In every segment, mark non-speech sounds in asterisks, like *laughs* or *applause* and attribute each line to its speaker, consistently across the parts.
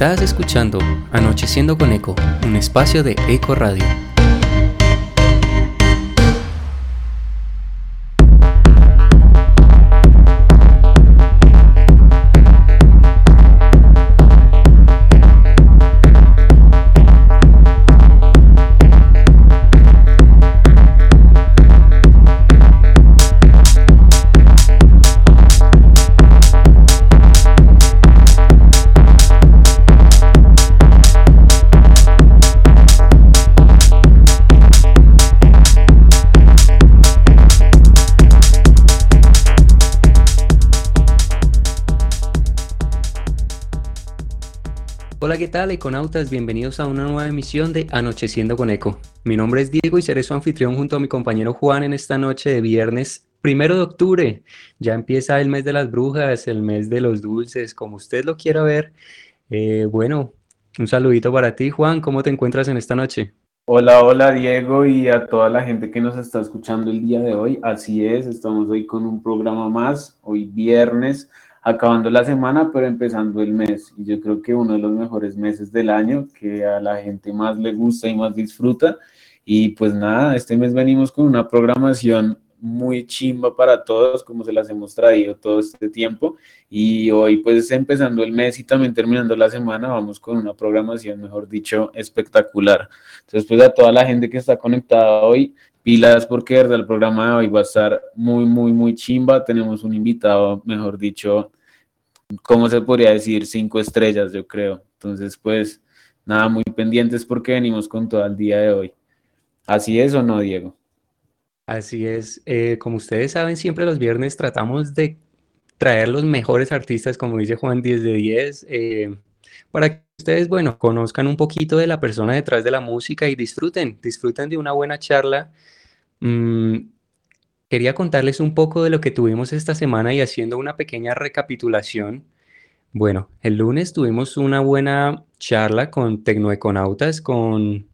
Speaker 1: Estás escuchando Anocheciendo con Eco, un espacio de Eco Radio. Tal, econautas? Bienvenidos a una nueva emisión de Anocheciendo con Eco. Mi nombre es Diego y seré su anfitrión junto a mi compañero Juan en esta noche de viernes primero de octubre. Ya empieza el mes de las brujas, el mes de los dulces, como usted lo quiera ver. Eh, bueno, un saludito para ti, Juan. ¿Cómo te encuentras en esta noche?
Speaker 2: Hola, hola Diego y a toda la gente que nos está escuchando el día de hoy. Así es, estamos hoy con un programa más, hoy viernes acabando la semana, pero empezando el mes. Y yo creo que uno de los mejores meses del año, que a la gente más le gusta y más disfruta. Y pues nada, este mes venimos con una programación muy chimba para todos, como se las hemos traído todo este tiempo. Y hoy, pues empezando el mes y también terminando la semana, vamos con una programación, mejor dicho, espectacular. Entonces, pues a toda la gente que está conectada hoy, pilas porque verdad el programa de hoy va a estar muy, muy, muy chimba. Tenemos un invitado, mejor dicho, ¿cómo se podría decir? Cinco estrellas, yo creo. Entonces, pues nada, muy pendientes porque venimos con todo el día de hoy. ¿Así es o no, Diego?
Speaker 1: Así es. Eh, como ustedes saben, siempre los viernes tratamos de traer los mejores artistas, como dice Juan, 10 de 10, eh, para ustedes, bueno, conozcan un poquito de la persona detrás de la música y disfruten, disfruten de una buena charla. Mm, quería contarles un poco de lo que tuvimos esta semana y haciendo una pequeña recapitulación. Bueno, el lunes tuvimos una buena charla con Tecnoeconautas, con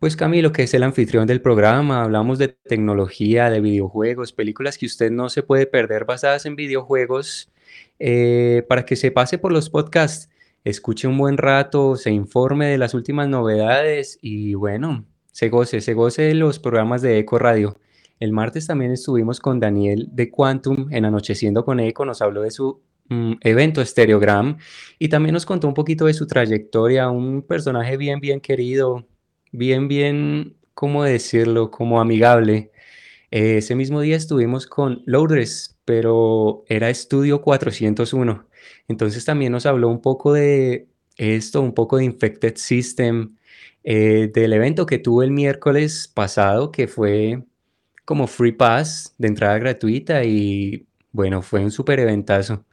Speaker 1: pues Camilo, que es el anfitrión del programa. Hablamos de tecnología, de videojuegos, películas que usted no se puede perder basadas en videojuegos, eh, para que se pase por los podcasts escuche un buen rato, se informe de las últimas novedades y bueno, se goce, se goce de los programas de Eco Radio. El martes también estuvimos con Daniel de Quantum en Anocheciendo con Eco, nos habló de su mm, evento Stereogram y también nos contó un poquito de su trayectoria, un personaje bien, bien querido, bien, bien, ¿cómo decirlo? Como amigable. ese mismo día estuvimos con Lourdes, pero era Estudio 401. Entonces también nos habló un poco de esto, un poco de Infected System, eh, del evento que tuvo el miércoles pasado, que fue como Free Pass de entrada gratuita y bueno, fue un súper eventazo.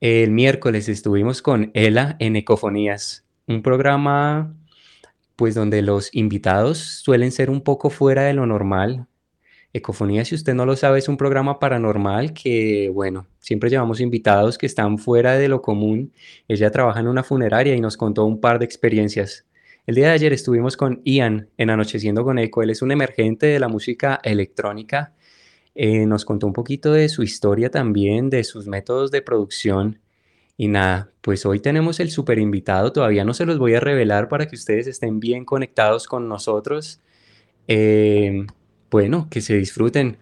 Speaker 1: El miércoles estuvimos con Ela en Ecofonías, un programa pues donde los invitados suelen ser un poco fuera de lo normal, Ecofonía, si usted no lo sabe, es un programa paranormal que, bueno, siempre llevamos invitados que están fuera de lo común. Ella trabaja en una funeraria y nos contó un par de experiencias. El día de ayer estuvimos con Ian en Anocheciendo con Eco. Él es un emergente de la música electrónica. Eh, nos contó un poquito de su historia también, de sus métodos de producción. Y nada, pues hoy tenemos el super invitado. Todavía no se los voy a revelar para que ustedes estén bien conectados con nosotros. Eh, bueno, que se disfruten.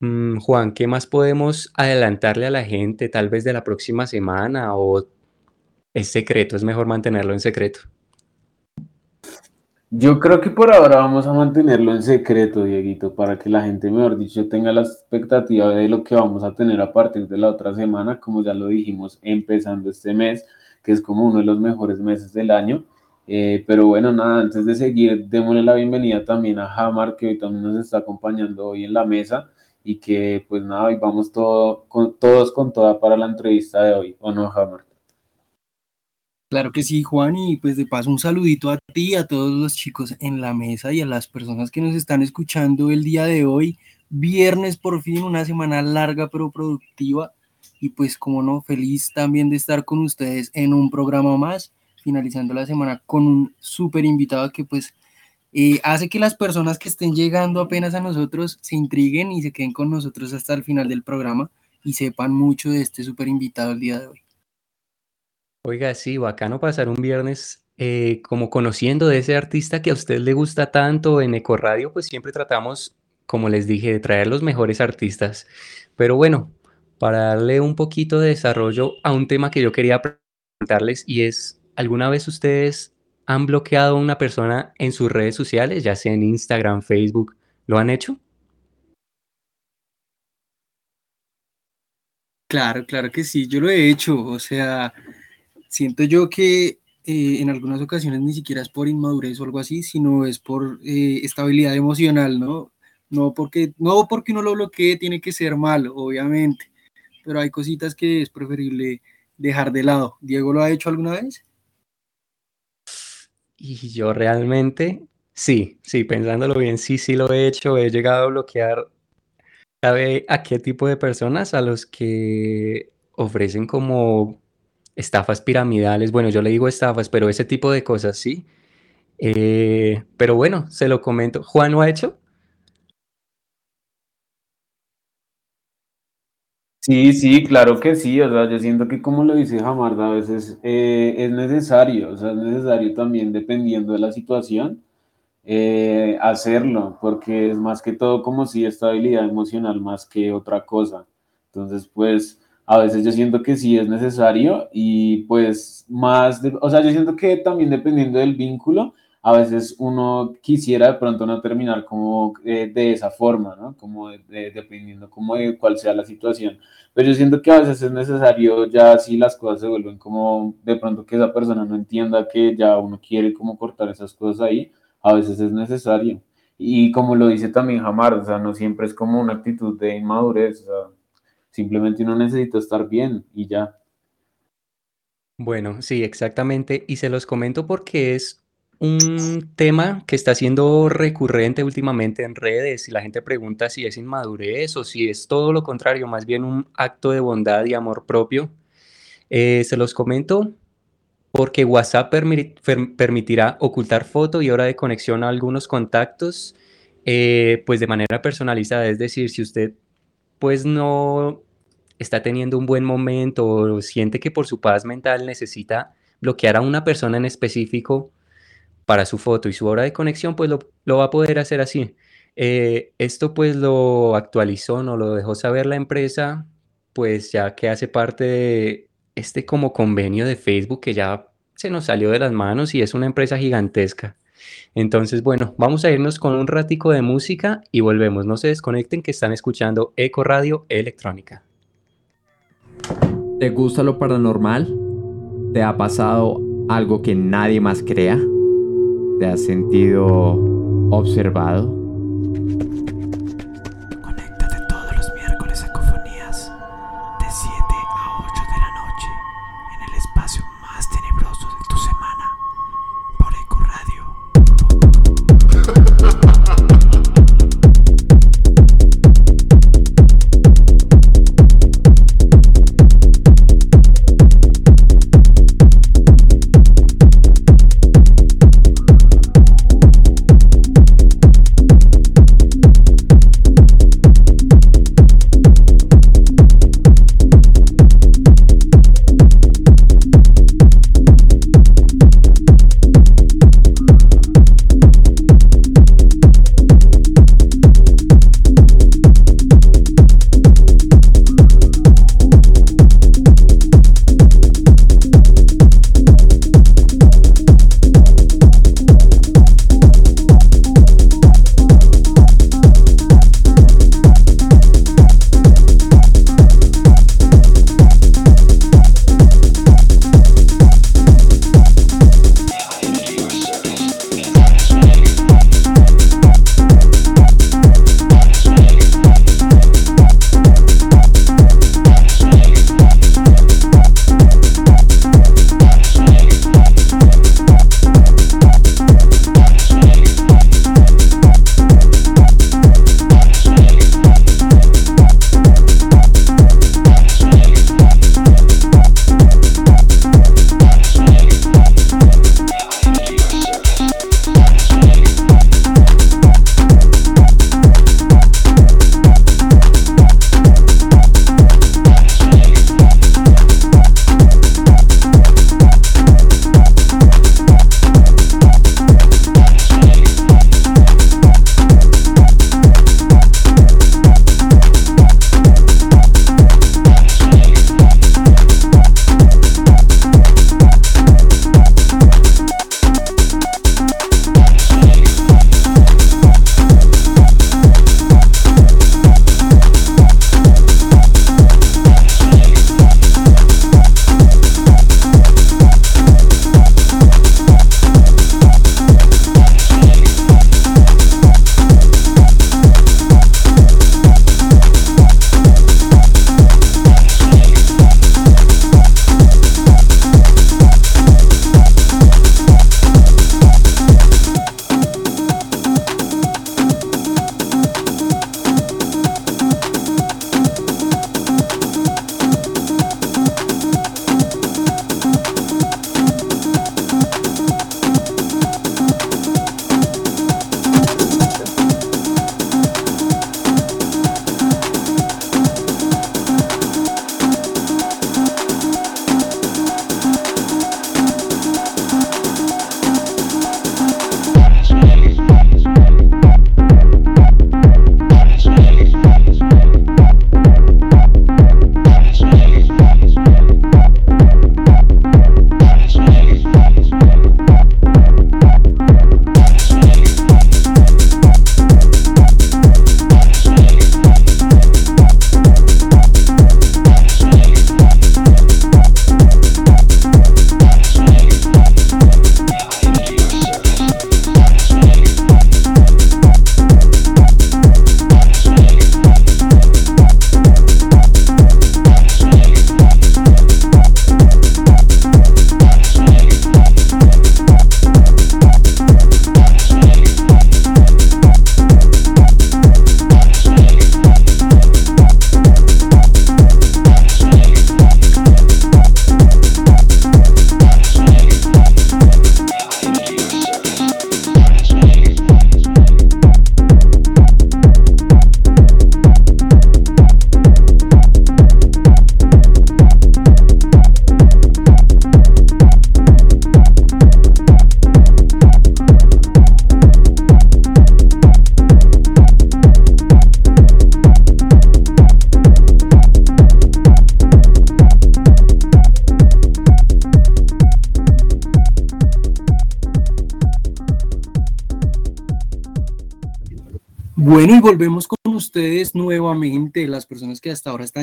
Speaker 1: Mm, Juan, ¿qué más podemos adelantarle a la gente tal vez de la próxima semana o es secreto? Es mejor mantenerlo en secreto.
Speaker 2: Yo creo que por ahora vamos a mantenerlo en secreto, Dieguito, para que la gente, mejor dicho, tenga la expectativa de lo que vamos a tener a partir de la otra semana, como ya lo dijimos, empezando este mes, que es como uno de los mejores meses del año. Eh, pero bueno, nada, antes de seguir, démosle la bienvenida también a Hamar, que hoy también nos está acompañando hoy en la mesa y que pues nada, hoy vamos todo, con, todos con toda para la entrevista de hoy, ¿o no, Hamar?
Speaker 3: Claro que sí, Juan, y pues de paso un saludito a ti, a todos los chicos en la mesa y a las personas que nos están escuchando el día de hoy, viernes por fin, una semana larga pero productiva, y pues como no, feliz también de estar con ustedes en un programa más finalizando la semana con un súper invitado que pues eh, hace que las personas que estén llegando apenas a nosotros se intriguen y se queden con nosotros hasta el final del programa y sepan mucho de este súper invitado el día de hoy.
Speaker 1: Oiga, sí, bacano pasar un viernes eh, como conociendo de ese artista que a usted le gusta tanto en Ecoradio, pues siempre tratamos, como les dije, de traer los mejores artistas. Pero bueno, para darle un poquito de desarrollo a un tema que yo quería preguntarles y es, ¿alguna vez ustedes han bloqueado a una persona en sus redes sociales, ya sea en Instagram, Facebook? ¿Lo han hecho?
Speaker 3: Claro, claro que sí, yo lo he hecho, o sea, siento yo que eh, en algunas ocasiones ni siquiera es por inmadurez o algo así, sino es por eh, estabilidad emocional, ¿no? No porque, no porque uno lo bloquee tiene que ser malo, obviamente, pero hay cositas que es preferible dejar de lado. ¿Diego lo ha hecho alguna vez?
Speaker 1: Y yo realmente, sí, sí, pensándolo bien, sí, sí lo he hecho, he llegado a bloquear, ¿sabe a qué tipo de personas? A los que ofrecen como estafas piramidales, bueno, yo le digo estafas, pero ese tipo de cosas, sí. Eh, pero bueno, se lo comento. ¿Juan lo ha hecho?
Speaker 2: Sí, sí, claro que sí, o sea, yo siento que como lo dice Jamarda, a veces eh, es necesario, o sea, es necesario también dependiendo de la situación eh, hacerlo, porque es más que todo como si estabilidad emocional más que otra cosa. Entonces, pues a veces yo siento que sí es necesario y pues más, de- o sea, yo siento que también dependiendo del vínculo, a veces uno quisiera de pronto no terminar como eh, de esa forma, ¿no? Como de- de- dependiendo como de cuál sea la situación. Pero yo siento que a veces es necesario ya si las cosas se vuelven como de pronto que esa persona no entienda que ya uno quiere como cortar esas cosas ahí, a veces es necesario. Y como lo dice también Jamar, o sea, no siempre es como una actitud de inmadurez, o sea, simplemente uno necesita estar bien y ya.
Speaker 1: Bueno, sí, exactamente. Y se los comento porque es un tema que está siendo recurrente últimamente en redes y la gente pregunta si es inmadurez o si es todo lo contrario, más bien un acto de bondad y amor propio. Eh, se los comento porque WhatsApp permi- per- permitirá ocultar foto y hora de conexión a algunos contactos, eh, pues de manera personalizada. Es decir, si usted pues no está teniendo un buen momento o siente que por su paz mental necesita bloquear a una persona en específico para su foto y su hora de conexión, pues lo, va a poder hacer así. Eh, esto pues lo actualizó, no lo dejó saber la empresa, pues ya que hace parte de este como convenio de Facebook que ya se nos salió de las manos y es una empresa gigantesca. Entonces, bueno, vamos a irnos con un ratico de música y volvemos. No se desconecten que están escuchando Eco Radio Electrónica.
Speaker 4: ¿Te gusta lo paranormal? ¿Te ha pasado algo que nadie más crea? ¿Te has sentido observado?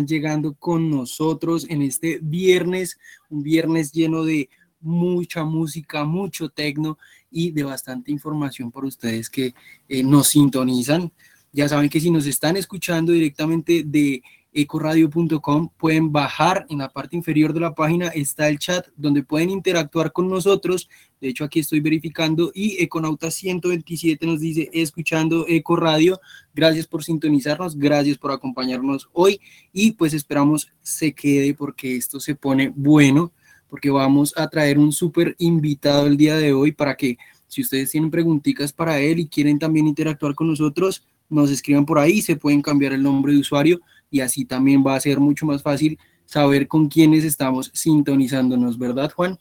Speaker 3: Llegando con nosotros en este viernes, un viernes lleno de mucha música, mucho tecno y de bastante información por ustedes que eh, nos sintonizan. Ya saben que si nos están escuchando directamente de ecoradio.com pueden bajar en la parte inferior de la página está el chat donde pueden interactuar con nosotros. De hecho aquí estoy verificando y Econauta 127 nos dice escuchando Eco Radio gracias por sintonizarnos gracias por acompañarnos hoy y pues esperamos se quede porque esto se pone bueno porque vamos a traer un súper invitado el día de hoy para que si ustedes tienen preguntitas para él y quieren también interactuar con nosotros nos escriban por ahí se pueden cambiar el nombre de usuario y así también va a ser mucho más fácil saber con quiénes estamos sintonizándonos, ¿verdad, Juan?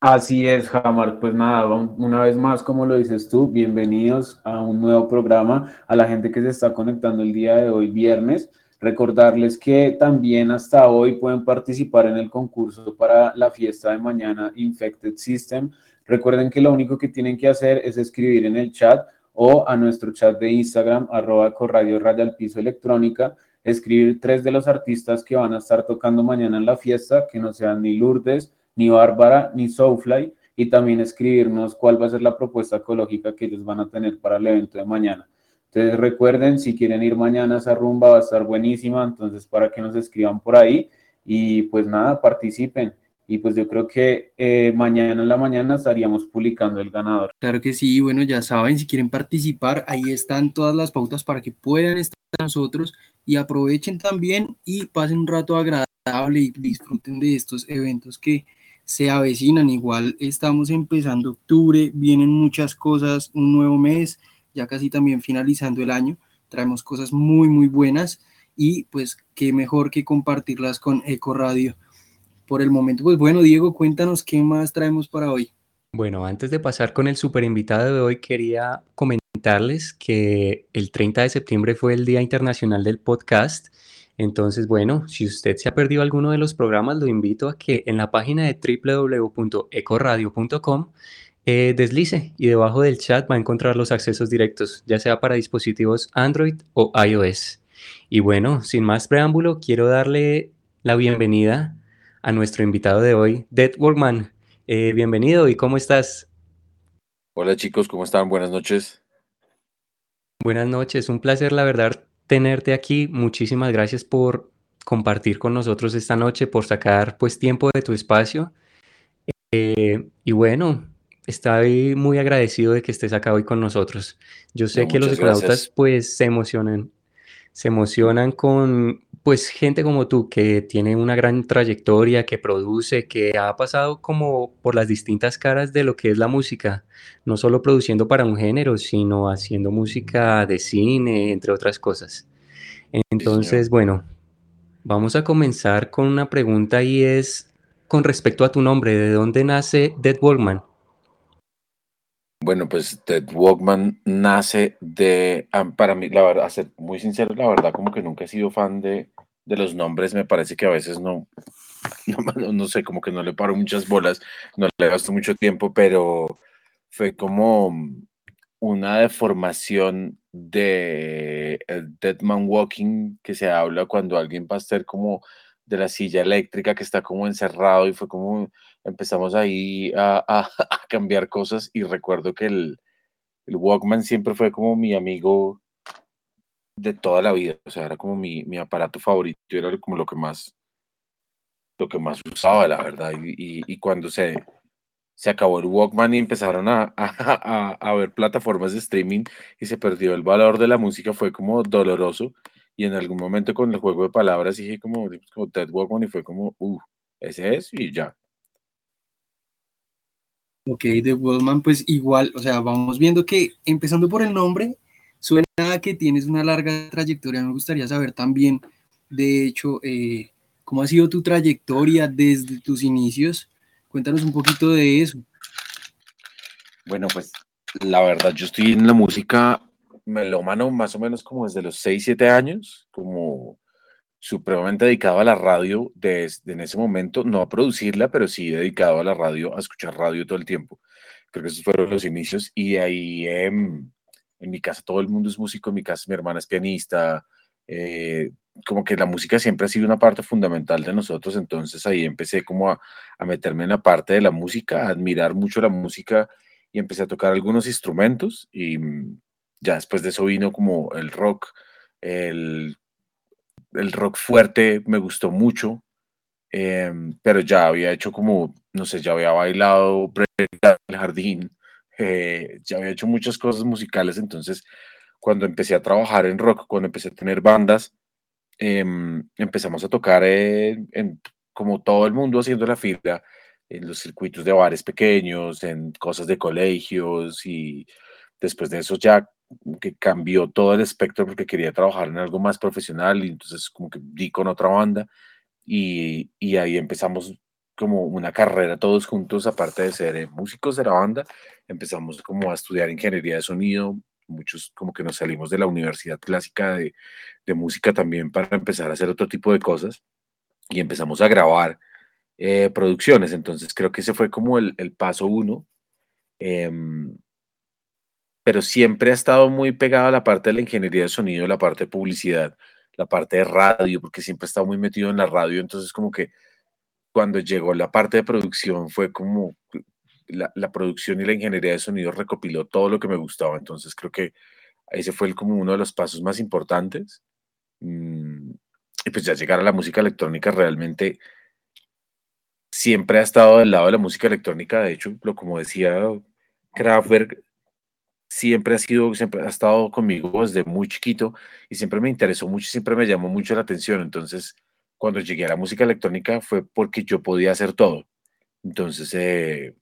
Speaker 2: Así es, Jamar. Pues nada, una vez más, como lo dices tú, bienvenidos a un nuevo programa, a la gente que se está conectando el día de hoy, viernes. Recordarles que también hasta hoy pueden participar en el concurso para la fiesta de mañana Infected System. Recuerden que lo único que tienen que hacer es escribir en el chat o a nuestro chat de Instagram, arroba corradio piso electrónica, escribir tres de los artistas que van a estar tocando mañana en la fiesta, que no sean ni Lourdes, ni Bárbara, ni Soulfly, y también escribirnos cuál va a ser la propuesta ecológica que ellos van a tener para el evento de mañana. Entonces recuerden, si quieren ir mañana esa rumba va a estar buenísima, entonces para que nos escriban por ahí y pues nada, participen y pues yo creo que eh, mañana en la mañana estaríamos publicando el ganador.
Speaker 3: Claro que sí, bueno, ya saben, si quieren participar, ahí están todas las pautas para que puedan estar nosotros y aprovechen también y pasen un rato agradable y disfruten de estos eventos que se avecinan. Igual estamos empezando octubre, vienen muchas cosas, un nuevo mes, ya casi también finalizando el año, traemos cosas muy, muy buenas y pues qué mejor que compartirlas con Eco Radio por el momento. Pues bueno, Diego, cuéntanos qué más traemos para hoy.
Speaker 1: Bueno, antes de pasar con el super invitado de hoy, quería comentarles que el 30 de septiembre fue el Día Internacional del Podcast. Entonces, bueno, si usted se ha perdido alguno de los programas, lo invito a que en la página de www.ecoradio.com eh, deslice y debajo del chat va a encontrar los accesos directos, ya sea para dispositivos Android o iOS. Y bueno, sin más preámbulo, quiero darle la bienvenida a nuestro invitado de hoy, Dead Workman. Eh, bienvenido y ¿cómo estás?
Speaker 5: Hola chicos, ¿cómo están? Buenas noches.
Speaker 1: Buenas noches, un placer la verdad tenerte aquí. Muchísimas gracias por compartir con nosotros esta noche, por sacar pues tiempo de tu espacio. Eh, y bueno, estoy muy agradecido de que estés acá hoy con nosotros. Yo sé que los econautas pues se emocionan, se emocionan con pues gente como tú que tiene una gran trayectoria, que produce, que ha pasado como por las distintas caras de lo que es la música, no solo produciendo para un género, sino haciendo música de cine, entre otras cosas. Entonces, bueno, vamos a comenzar con una pregunta y es con respecto a tu nombre, ¿de dónde nace Dead Walkman?
Speaker 5: Bueno, pues Dead Walkman nace de, ah, para mí, la verdad, ser muy sincero, la verdad, como que nunca he sido fan de, de los nombres, me parece que a veces no, *laughs* no, sé, como que no le paro muchas bolas, no le gasto mucho tiempo, pero fue como una deformación de Dead Man Walking que se habla cuando alguien va a ser como de la silla eléctrica que está como encerrado y fue como empezamos ahí a, *laughs* a, cambiar cosas y recuerdo que el, el, Walkman siempre fue como mi amigo de toda la vida, o sea, era como mi, mi aparato favorito, era como lo que más lo que más usaba, la verdad, y, y, cuando se, se acabó el Walkman y empezaron a, *laughs* a, a, ver plataformas de streaming y se perdió el valor de la música, fue como doloroso, y en algún momento con el juego de palabras dije como, como Ted Walkman y fue como, uh, ese es, y ya,
Speaker 3: Ok, The Wallman, pues igual, o sea, vamos viendo que empezando por el nombre, suena que tienes una larga trayectoria. Me gustaría saber también, de hecho, eh, cómo ha sido tu trayectoria desde tus inicios. Cuéntanos un poquito de eso.
Speaker 5: Bueno, pues la verdad, yo estoy en la música melómano más o menos como desde los 6, 7 años, como supremamente dedicado a la radio desde en ese momento, no a producirla, pero sí dedicado a la radio, a escuchar radio todo el tiempo. Creo que esos fueron los inicios y ahí, eh, en mi casa todo el mundo es músico, en mi casa mi hermana es pianista, eh, como que la música siempre ha sido una parte fundamental de nosotros, entonces ahí empecé como a, a, meterme en la parte de la música, a admirar mucho la música y empecé a tocar algunos instrumentos y ya después de eso vino como el rock, el, el rock fuerte me gustó mucho, eh, pero ya había hecho como, no sé, ya había bailado el jardín, eh, ya había hecho muchas cosas musicales, entonces cuando empecé a trabajar en rock, cuando empecé a tener bandas, eh, empezamos a tocar en, como todo el mundo haciendo la fila, en los circuitos de bares pequeños, en cosas de colegios y después de eso ya que cambió todo el espectro porque quería trabajar en algo más profesional y entonces como que di con otra banda y, y ahí empezamos como una carrera todos juntos, aparte de ser eh, músicos de la banda, empezamos como a estudiar ingeniería de sonido, muchos como que nos salimos de la universidad clásica de, de música también para empezar a hacer otro tipo de cosas y empezamos a grabar eh, producciones, entonces creo que ese fue como el, el paso uno, eh, pero siempre ha estado muy pegado a la parte de la ingeniería de sonido, la parte de publicidad, la parte de radio, porque siempre he estado muy metido en la radio, entonces como que cuando llegó la parte de producción fue como la, la, producción y la ingeniería de sonido recopiló todo lo que me gustaba. Entonces creo que ese fue el, como uno de los pasos más importantes. Mm, y pues ya llegar a la música electrónica realmente siempre ha estado del lado de la música electrónica. De hecho, lo como decía Kraftwerk, siempre ha sido, siempre ha estado conmigo desde muy chiquito y siempre me interesó mucho, siempre me llamó mucho la atención. Entonces, cuando llegué a la música electrónica fue porque yo podía hacer todo. Entonces, eh,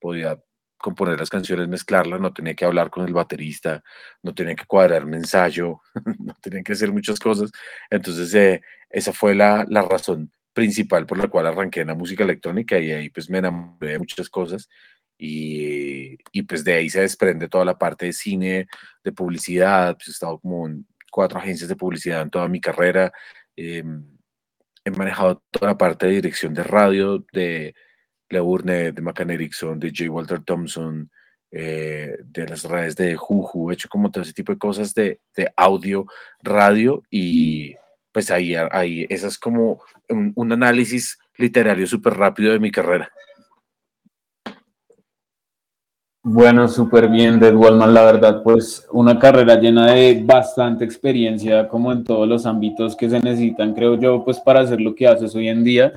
Speaker 5: podía componer las canciones, mezclarlas, no tenía que hablar con el baterista, no tenía que cuadrar un ensayo, *laughs* no tenía que hacer muchas cosas. Entonces, eh, esa fue la, la, razón principal por la cual arranqué en la música electrónica y ahí pues me enamoré de muchas cosas y, y pues de ahí se desprende toda la parte de cine, de publicidad, pues he estado como en cuatro agencias de publicidad en toda mi carrera. Eh, he manejado toda la parte de dirección de radio de La Urne, de McCann Erickson, de J. Walter Thompson, eh, de las redes de Juju, he hecho como todo ese tipo de cosas de, de audio, radio y pues ahí, ahí esa es como un, un análisis literario súper rápido de mi carrera.
Speaker 2: Bueno, súper bien, Dead Wallman, la verdad, pues una carrera llena de bastante experiencia, como en todos los ámbitos que se necesitan, creo yo, pues para hacer lo que haces hoy en día.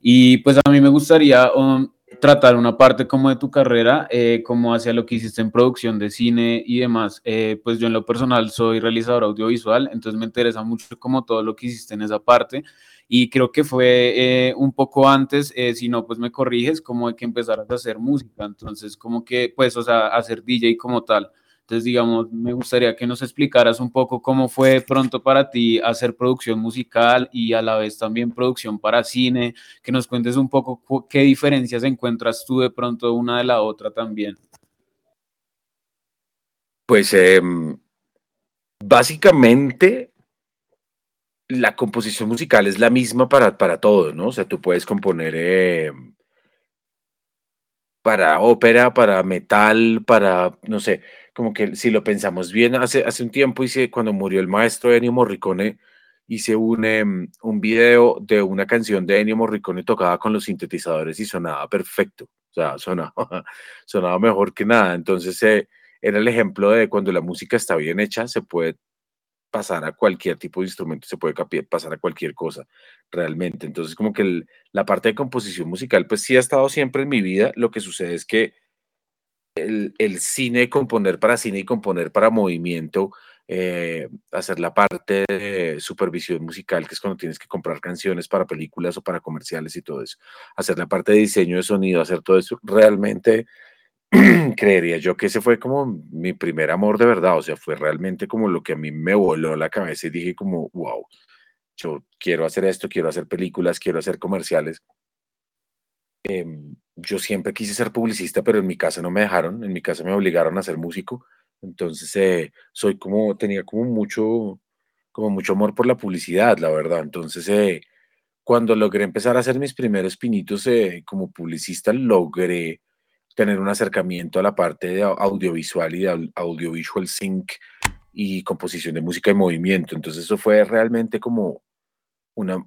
Speaker 2: Y pues a mí me gustaría um, tratar una parte como de tu carrera, eh, como hacia lo que hiciste en producción de cine y demás. Eh, pues yo en lo personal soy realizador audiovisual, entonces me interesa mucho como todo lo que hiciste en esa parte y creo que fue eh, un poco antes, eh, si no, pues me corriges, como de que empezaras a hacer música, entonces como que, pues, o sea, hacer DJ como tal. Entonces, digamos, me gustaría que nos explicaras un poco cómo fue pronto para ti hacer producción musical y a la vez también producción para cine, que nos cuentes un poco qué diferencias encuentras tú de pronto una de la otra también.
Speaker 5: Pues eh, básicamente la composición musical es la misma para, para todo, ¿no? O sea, tú puedes componer eh, para ópera, para metal, para, no sé, como que si lo pensamos bien, hace, hace un tiempo hice, cuando murió el maestro Ennio Morricone, hice un, eh, un video de una canción de Ennio Morricone tocada con los sintetizadores y sonaba perfecto, o sea, sonaba, *laughs* sonaba mejor que nada. Entonces, eh, era el ejemplo de cuando la música está bien hecha, se puede pasar a cualquier tipo de instrumento, se puede pasar a cualquier cosa, realmente. Entonces, como que la parte de composición musical, pues sí ha estado siempre en mi vida. Lo que sucede es que el, el cine, componer para cine y componer para movimiento, eh, hacer la parte de supervisión musical, que es cuando tienes que comprar canciones para películas o para comerciales y todo eso, hacer la parte de diseño de sonido, hacer todo eso, realmente *clears throat* creería yo que ese fue como mi primer amor de verdad, o sea, fue realmente como lo que a mí me voló la cabeza y dije como, wow, yo quiero hacer esto, quiero hacer películas, quiero hacer comerciales. Eh, yo siempre quise ser publicista, pero en mi casa no me dejaron, en mi casa me obligaron a ser músico, entonces eh, soy como, tenía como mucho, como mucho amor por la publicidad, la verdad, entonces eh, cuando logré empezar a hacer mis primeros pinitos eh, como publicista, logré tener un acercamiento a la parte de audiovisual y de audiovisual sync y composición de música y movimiento. Entonces eso fue realmente como una,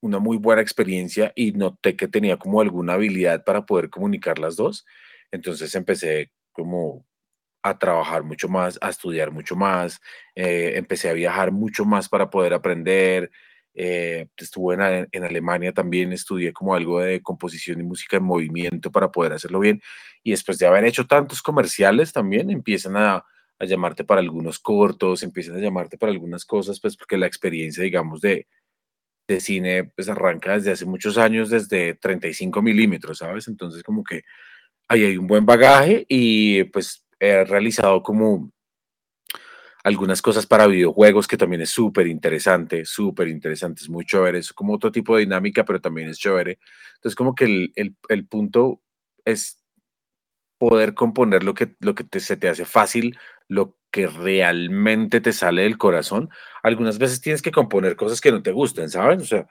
Speaker 5: una muy buena experiencia y noté que tenía como alguna habilidad para poder comunicar las dos. Entonces empecé como a trabajar mucho más, a estudiar mucho más, eh, empecé a viajar mucho más para poder aprender. Eh, estuve en, en, Alemania también, estudié como algo de composición y música en movimiento para poder hacerlo bien. Y después de haber hecho tantos comerciales también empiezan a, a llamarte para algunos cortos, empiezan a llamarte para algunas cosas, pues porque la experiencia, digamos, de, de cine, pues arranca desde hace muchos años, desde 35 milímetros, ¿sabes? Entonces como que ahí hay un buen bagaje y pues he realizado como algunas cosas para videojuegos que también es súper interesante, súper interesante, es muy chévere, es como otro tipo de dinámica, pero también es chévere. Entonces como que el, el, el punto es poder componer lo que, lo que te, se te hace fácil, lo que realmente te sale del corazón. Algunas veces tienes que componer cosas que no te gusten, ¿sabes? O sea,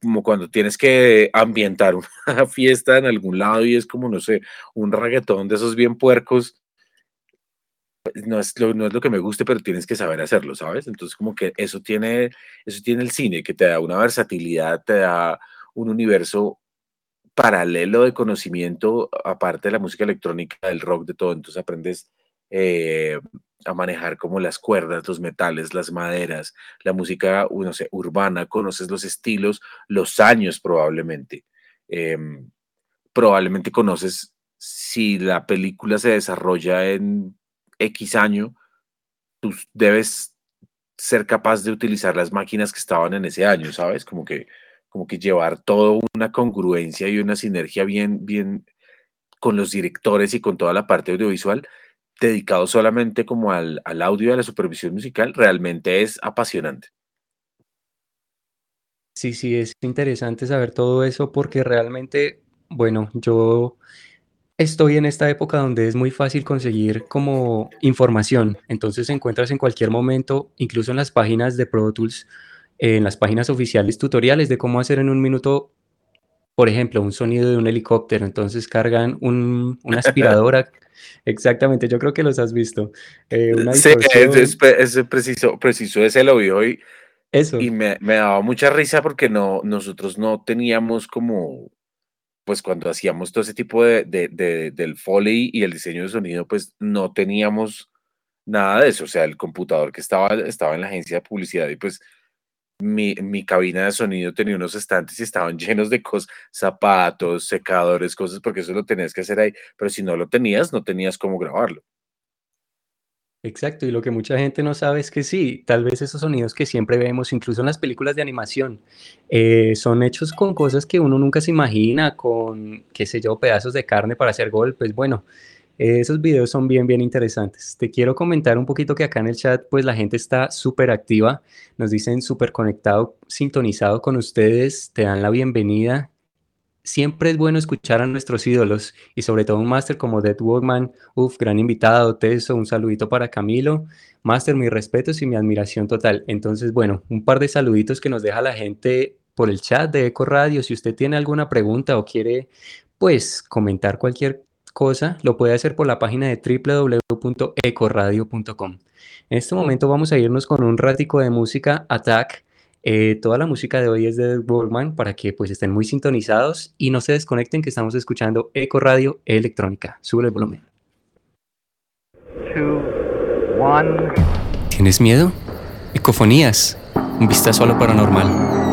Speaker 5: como cuando tienes que ambientar *laughs* una fiesta en algún lado y es como, no sé, un reggaetón de esos bien puercos. Pues, no es, lo, no es lo que me guste, pero tienes que saber hacerlo, ¿sabes? Entonces, como que eso tiene, eso tiene el cine, que te da una versatilidad, te da un universo paralelo de conocimiento, aparte de la música electrónica, del rock, de todo. Entonces aprendes eh, a manejar como las cuerdas, los metales, las maderas, la música, urbana, conoces los estilos, los años probablemente. Em, probablemente conoces si la película se desarrolla en X año, tú debes ser capaz de utilizar las máquinas que estaban en ese año, ¿sabes? Como que, como que llevar toda una congruencia y una sinergia bien, bien con los directores y con toda la parte audiovisual dedicado solamente como al, al audio y a la supervisión musical, realmente es apasionante.
Speaker 1: Sí, sí, es interesante saber todo eso porque realmente, bueno, yo estoy en esta época donde es muy fácil conseguir como información, entonces encuentras en cualquier momento, incluso en las páginas de Pro Tools, en las páginas oficiales tutoriales de cómo hacer en un minuto, por ejemplo, un sonido de un helicóptero, entonces cargan un, una *laughs* aspiradora Exactamente, yo creo que los has visto.
Speaker 5: Eh, sí, es, preciso, preciso ese lo vi hoy.
Speaker 1: Eso.
Speaker 5: Y me, me, daba mucha risa porque no, nosotros no teníamos como, pues cuando hacíamos todo ese tipo de, de, del foley y el diseño de sonido, pues no teníamos nada de eso. O sea, el computador que estaba, estaba en la agencia de publicidad y pues mi, mi, cabina de sonido tenía unos estantes y estaban *laughs* llenos de cosas, zapatos, secadores, cosas, porque eso lo tenías que hacer ahí, pero si no lo tenías, no tenías cómo grabarlo.
Speaker 1: Exacto, y lo que mucha gente no sabe es que sí, tal vez esos sonidos que siempre vemos, incluso en las películas de animación, eh, son hechos con cosas que uno nunca se imagina, con, qué sé yo, pedazos de carne para hacer golpes. Bueno, esos videos son bien, bien interesantes. Te quiero comentar un poquito que acá en el chat, pues la gente está súper activa. Nos dicen súper conectado, sintonizado con ustedes. Te dan la bienvenida. Siempre es bueno escuchar a nuestros ídolos y sobre todo un máster como Dead Walkman. Uf, gran invitado, Teso. Un saludito para Camilo. Máster, mis respetos y mi admiración total. Entonces, bueno, un par de saluditos que nos deja la gente por el chat de Eco Radio. Si usted tiene alguna pregunta o quiere, pues, comentar cualquier cosa, lo puede hacer por la página de www.ecoradio.com. En este momento vamos a irnos con un ratico de música Attack. Eh, toda la música de hoy es de Workman para que pues estén muy sintonizados y no se desconecten que estamos escuchando Eco Radio Electrónica. Sube el volumen. ¿Tienes miedo? Ecofonías, un vistazo a lo paranormal.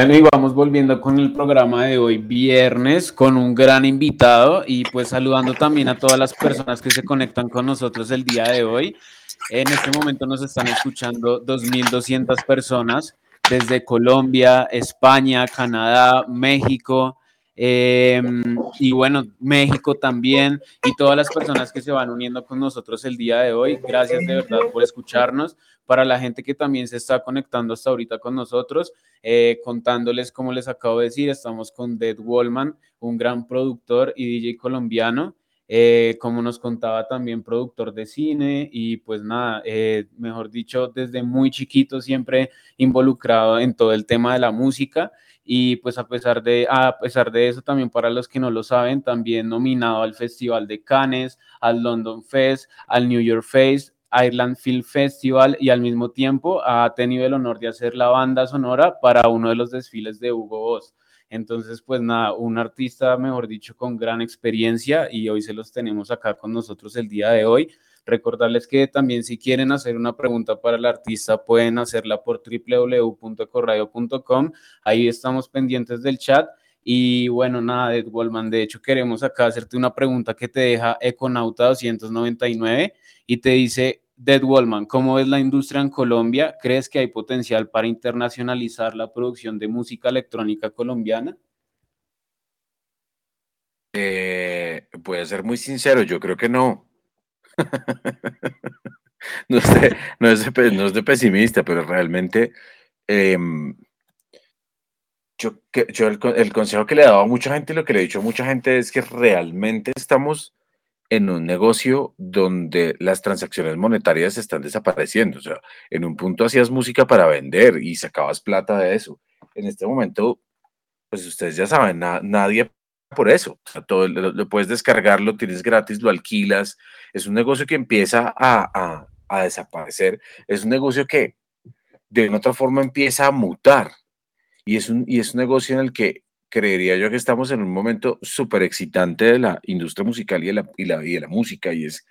Speaker 2: Bueno, y vamos volviendo con el programa de hoy, viernes, con un gran invitado y pues saludando también a todas las personas que se conectan con nosotros el día de hoy. En este momento nos están escuchando 2.200 personas desde Colombia, España, Canadá, México, eh, y bueno, México también y todas las personas que se van uniendo con nosotros el día de hoy. Gracias de verdad por escucharnos. Para la gente que también se está conectando hasta ahorita con nosotros, eh, contándoles, como les acabo de decir, estamos con Dead Wallman, un gran productor y DJ colombiano. Eh, como nos contaba también productor de cine y pues nada, mejor dicho, desde muy chiquito siempre involucrado en todo el tema de la música y pues a pesar de, a pesar de eso, también para los que no lo saben, también nominado al Festival de Cannes, al London Fest, al New York Fest, Ireland Film Festival y al mismo tiempo ha tenido el honor de hacer la banda sonora para uno de los desfiles de Hugo Boss. Entonces, pues nada, un artista, mejor dicho, con gran experiencia y hoy se los tenemos acá con nosotros el día de hoy. Recordarles que también si quieren hacer una pregunta para el artista pueden hacerla por www.ecoradio.com. Ahí estamos pendientes del chat. Y bueno, nada, Ed Wallman, de hecho queremos acá hacerte una pregunta que te deja Econauta 299 y te dice, Dead Wallman, ¿cómo es la industria en Colombia? ¿Crees que hay potencial para internacionalizar la producción de música electrónica colombiana?
Speaker 5: Eh, a ser muy sincero, yo creo que no. *laughs* no, es de, pesimista, pero realmente em, yo, el, consejo que le he dado a mucha gente, lo que le he dicho a mucha gente es que realmente estamos en un negocio donde las transacciones monetarias están desapareciendo. O sea, en un punto hacías música para vender y sacabas plata de eso. En este momento, pues ustedes ya saben, nadie por eso. todo lo, puedes descargar, lo tienes gratis, lo alquilas. Es un negocio que empieza a, desaparecer. Es un negocio que de una otra forma empieza a mutar. Y es un, y es un negocio en el que creería yo que estamos en un momento súper excitante de la industria musical y de la, y, la, y de la música. Y es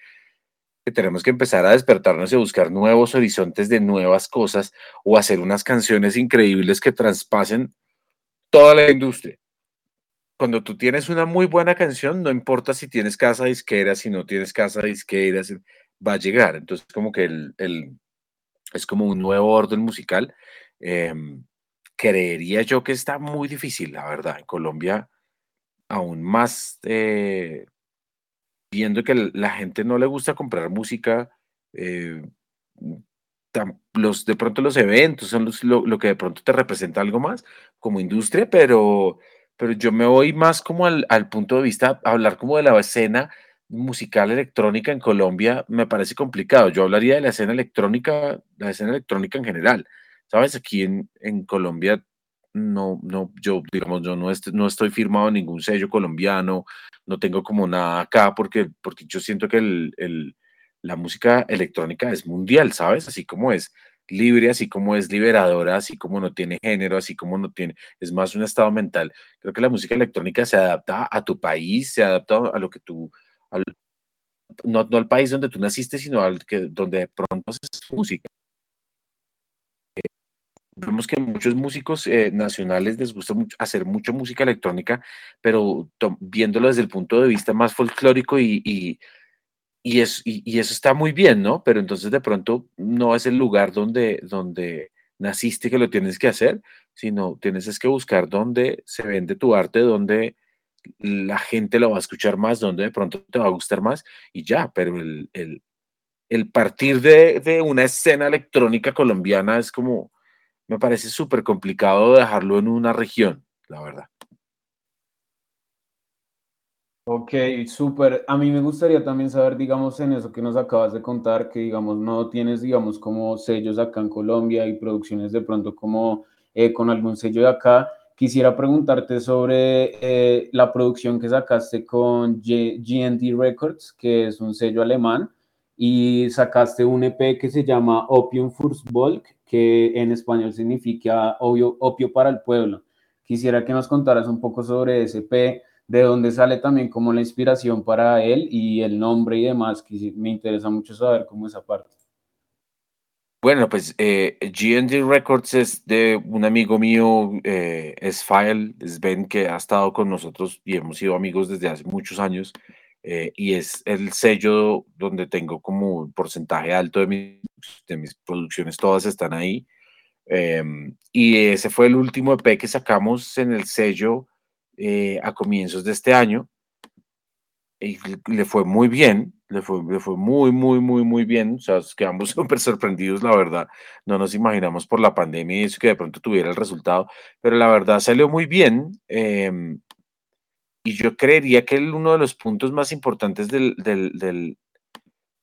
Speaker 5: que tenemos que empezar a despertarnos y a buscar nuevos horizontes de nuevas cosas o hacer unas canciones increíbles que traspasen toda la industria cuando tú tienes una muy buena canción, no importa si tienes casa disquera, si no tienes casa disquera, va a llegar. Entonces, como que el, es como un nuevo orden musical. Em, creería yo que está muy difícil, la verdad. En Colombia, aún más, eh, viendo que la gente no le gusta comprar música, eh, los, de pronto los eventos son lo, que de pronto te representa algo más como industria, pero pero yo me voy más como al, punto de vista, hablar como de la escena musical electrónica en Colombia me parece complicado. Yo hablaría de la escena electrónica, la escena electrónica en general. Sabes, aquí en, en Colombia no, no, yo, digamos, yo no, no estoy firmado en ningún sello colombiano, no tengo como nada acá porque, porque yo siento que el, el, la música electrónica es mundial, ¿sabes? Así como es libre, así como es liberadora, así como no tiene género, así como no tiene, es más un estado mental. Creo que la música electrónica se adapta a tu país, se adapta a lo que tú, no, al país donde tú naciste, sino al que donde de pronto haces música. Vemos que muchos músicos eh, nacionales les gusta mucho hacer mucha música electrónica, pero viéndolo desde el punto de vista más folclórico y y, es, y, eso está muy bien, ¿no? Pero entonces de pronto no es el lugar donde, donde naciste que lo tienes que hacer, sino tienes es que buscar dónde se vende tu arte, dónde la gente lo va a escuchar más, dónde de pronto te va a gustar más y ya, pero el, el, el partir de, de, una escena electrónica colombiana es como, me parece súper complicado dejarlo en una región, la verdad.
Speaker 2: Ok, súper. A mí me gustaría también saber, digamos, en eso que nos acabas de contar, que, digamos, no tienes, digamos, como sellos acá en Colombia y producciones de pronto como eh, con algún sello de acá. Quisiera preguntarte sobre eh, la producción que sacaste con GND Records, que es un sello alemán, y sacaste un EP que se llama Opium First Volk, que en español significa opio, opio para el pueblo. Quisiera que nos contaras un poco sobre EP de dónde sale también como la inspiración para él y el nombre y demás, que me interesa mucho saber cómo esa parte.
Speaker 5: Bueno, pues eh, GND Records es de un amigo mío, eh, es File, es Ben, que ha estado con nosotros y hemos sido amigos desde hace muchos años. eh, y es el sello donde tengo como un porcentaje alto de, mis de mis producciones, todas están ahí. Em, y ese fue el último EP que sacamos en el sello eh, a comienzos de este año. Y le- fue muy bien, le fue, le fue muy, muy, muy, muy bien. O sea, quedamos *laughs* súper sorprendidos, la verdad. No nos imaginamos por la pandemia y eso que de pronto tuviera el resultado, pero la verdad salió muy bien. em, y yo creería que uno de los puntos más importantes del, del-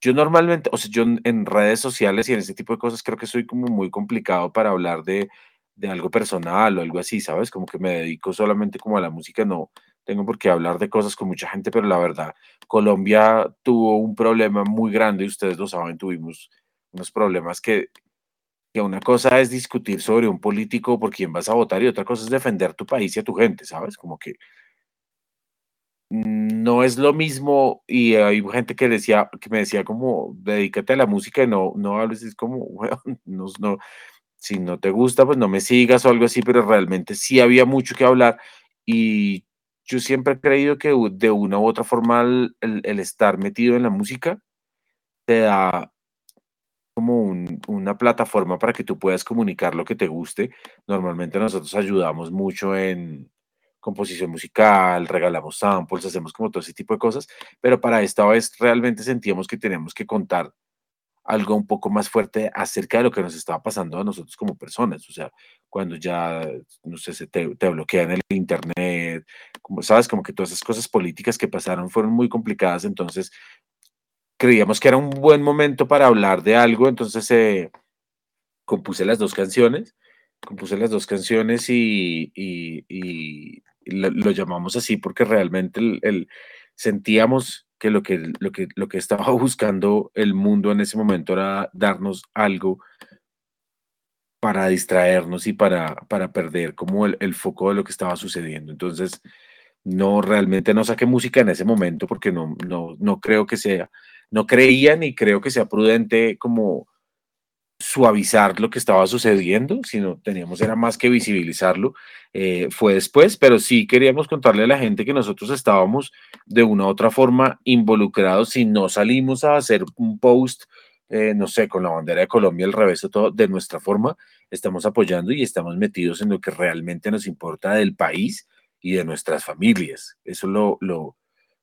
Speaker 5: yo normalmente, o sea, yo en redes sociales y en ese tipo de cosas creo que soy como muy complicado para hablar de, de algo personal o algo así, ¿sabes? Como que me dedico solamente como a la música, no tengo por qué hablar de cosas con mucha gente, pero la verdad, Colombia tuvo un problema muy grande y ustedes lo saben, tuvimos unos problemas que, que una cosa es discutir sobre un político por quién vas a votar y otra cosa es defender tu país y a tu gente, ¿sabes? Como que no es lo mismo y hay gente que decía que me decía como dedícate a la música y no no hables es como *laughs* "Weón, no, no si no te gusta pues no me sigas o algo así pero realmente sí había mucho que hablar y yo siempre he creído que de una u otra forma el, el- estar metido en la música te da como un- una plataforma para que tú puedas comunicar lo que te guste. Normalmente nosotros ayudamos mucho en composición musical, regalamos samples, hacemos como todo ese tipo de cosas, pero para esta vez realmente sentíamos que teníamos que contar algo un poco más fuerte acerca de lo que nos estaba pasando a nosotros como personas. O sea, cuando ya, no sé, se te, te bloquean el internet, como sabes, como que todas esas cosas políticas que pasaron fueron muy complicadas, entonces creíamos que era un buen momento para hablar de algo, entonces eh, compuse las dos canciones, compuse las dos canciones y, y- y lo, lo llamamos así porque realmente el, el- sentíamos que lo que, lo, que lo que estaba *laughs* buscando el mundo en ese momento era darnos algo para distraernos y para, para perder como el, el foco de lo que estaba sucediendo. Entonces, no, realmente no saqué música en ese momento porque no, no, no creo que sea, no creía ni creo que sea prudente como suavizar lo que estaba sucediendo, sino teníamos era más que visibilizarlo. Eh, fue después, pero sí queríamos contarle a la gente que nosotros estábamos de una u otra forma involucrados si no salimos a hacer un post, eh, no sé, con la bandera de Colombia al revés de todo, de nuestra forma, estamos apoyando y estamos metidos en lo que realmente nos importa del país y de nuestras familias. Eso lo, lo,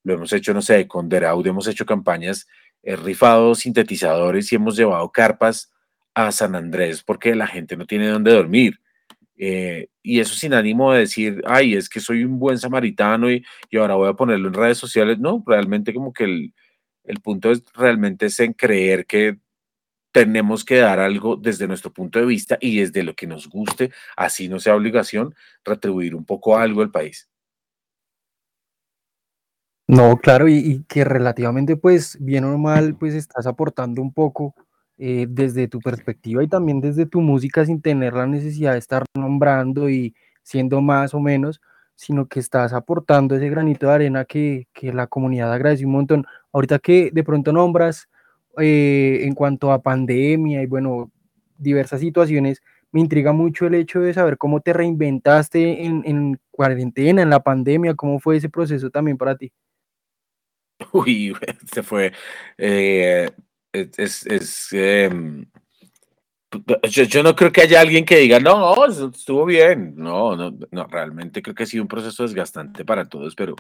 Speaker 5: lo hemos hecho, no sé, con Deraud hemos hecho campañas, eh, rifado sintetizadores y hemos llevado carpas a San Andrés porque la gente no tiene dónde dormir. Eh, y eso sin ánimo de decir, ay, es que soy un buen samaritano y, y ahora voy a ponerlo en redes sociales. No, realmente como que el, el punto es realmente es en creer que tenemos que dar algo desde nuestro punto de vista y desde lo que nos guste, así no sea obligación, retribuir un poco algo al país.
Speaker 3: No, claro, y, y que relativamente, pues, bien o mal, pues estás aportando un poco eh, desde tu perspectiva y también desde tu música sin tener la necesidad de estar nombrando y siendo más o menos, sino que estás aportando ese granito de arena que, que la comunidad agradece un montón. Ahorita que de pronto nombras eh, en cuanto a pandemia y bueno, diversas situaciones, me intriga mucho el hecho de saber cómo te reinventaste en, en cuarentena, en la pandemia, cómo fue ese proceso también para ti. *laughs*
Speaker 5: Uy, *laughs* se fue. eh, es, es, em, yo, yo no creo que haya alguien que diga, no, eso estuvo bien. No, no, no, realmente creo que ha sido un proceso desgastante para todos, pero